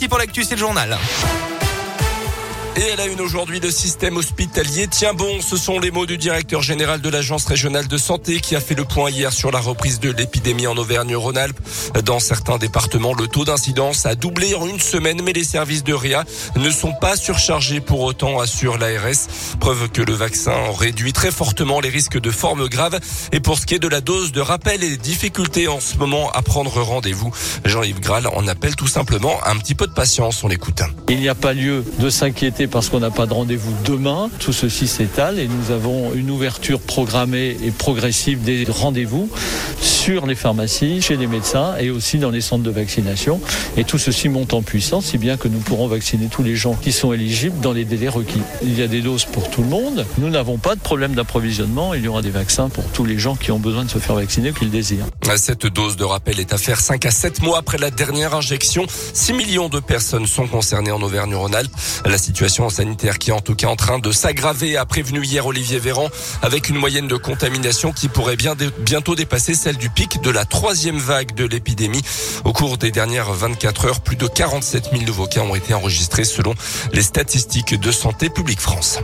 parti pour l'actu, c'est le journal. Et elle a une aujourd'hui, le système hospitalier tient bon. Ce sont les mots du directeur général de l'Agence régionale de santé qui a fait le point hier sur la reprise de l'épidémie en Auvergne-Rhône-Alpes. Dans certains départements, le taux d'incidence a doublé en une semaine, mais les services de RIA ne sont pas surchargés pour autant, assure l'ARS. Preuve que le vaccin réduit très fortement les risques de formes graves. Et pour ce qui est de la dose de rappel et des difficultés en ce moment à prendre rendez-vous, Jean-Yves Graal en appelle tout simplement un petit peu de patience. On l'écoute. Il n'y a pas lieu de s'inquiéter parce qu'on n'a pas de rendez-vous demain. Tout ceci s'étale et nous avons une ouverture programmée et progressive des rendez-vous sur les pharmacies, chez les médecins et aussi dans les centres de vaccination. Et tout ceci monte en puissance, si bien que nous pourrons vacciner tous les gens qui sont éligibles dans les délais requis. Il y a des doses pour tout le monde. Nous n'avons pas de problème d'approvisionnement. Il y aura des vaccins pour tous les gens qui ont besoin de se faire vacciner ou qui le désirent. Cette dose de rappel est à faire 5 à 7 mois après la dernière injection. 6 millions de personnes sont concernées en Auvergne-Rhône-Alpes. La situation sanitaire qui est en tout cas en train de s'aggraver, a prévenu hier Olivier Véran, avec une moyenne de contamination qui pourrait bien bientôt dépasser celle du pic de la troisième vague de l'épidémie. Au cours des dernières 24 heures, plus de 47 000 nouveaux cas ont été enregistrés selon les statistiques de Santé publique France.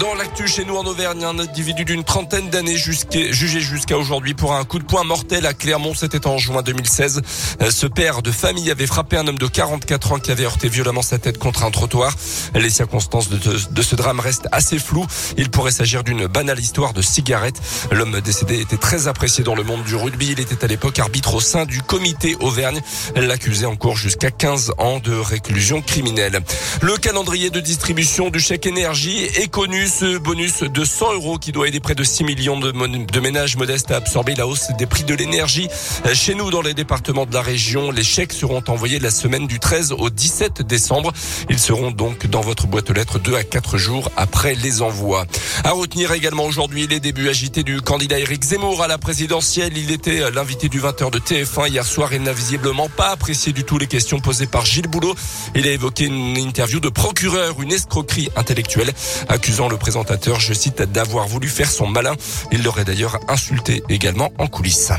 Dans l'actu chez nous en Auvergne, un individu d'une trentaine d'années jugé jusqu'à aujourd'hui pour un coup de poing mortel à Clermont. C'était en juin 2016. Euh, ce père de famille avait frappé un homme de 44 ans qui avait heurté violemment sa tête contre un trottoir. Les circonstances de, ce drame restent assez floues. Il pourrait s'agir d'une banale histoire de cigarette. L'homme décédé était très apprécié dans le monde du rugby. Il était à l'époque arbitre au sein du comité Auvergne. L'accusé en cours jusqu'à 15 ans de réclusion criminelle. Le calendrier de distribution du chèque énergie est connu ce bonus de 100 euros qui doit aider près de 6 millions de, de ménages modestes à absorber la hausse des prix de l'énergie. Chez nous, dans les départements de la région, les chèques seront envoyés la semaine du 13 au 17 décembre. Ils seront donc dans votre boîte aux lettres 2 à 4 jours après les envois. À retenir également aujourd'hui les débuts agités du candidat Éric Zemmour à la présidentielle. Il était l'invité du 20h de TF1 hier soir et n'a visiblement pas apprécié du tout les questions posées par Gilles Boulot. Il a évoqué une interview de procureur, une escroquerie intellectuelle, accusant le présentateur, je cite, d'avoir voulu faire son malin. Il l'aurait d'ailleurs insulté également en coulisses.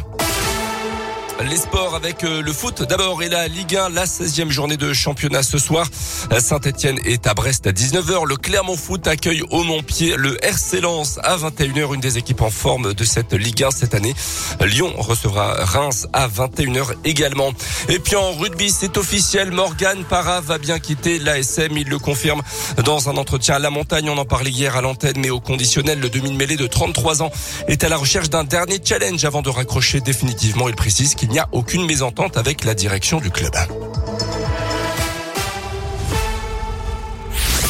Les sports avec euh, le foot d'abord et la Ligue 1, la 16e journée de championnat ce soir. Saint-Etienne est à Brest à 19h. Le Clermont Foot accueille au Montpied le RC Lens à 21h, une des équipes en forme de cette Ligue 1 cette année. Lyon recevra Reims à 21h également. Et puis en rugby, c'est officiel. Morgan Parra va bien quitter l'ASM. Il le confirme dans un entretien à la montagne. On en parlait hier à l'antenne, mais au conditionnel, le demi-mêlée de 33 ans est à la recherche d'un dernier challenge avant de raccrocher définitivement. Il précise il n'y a aucune mésentente avec la direction du club.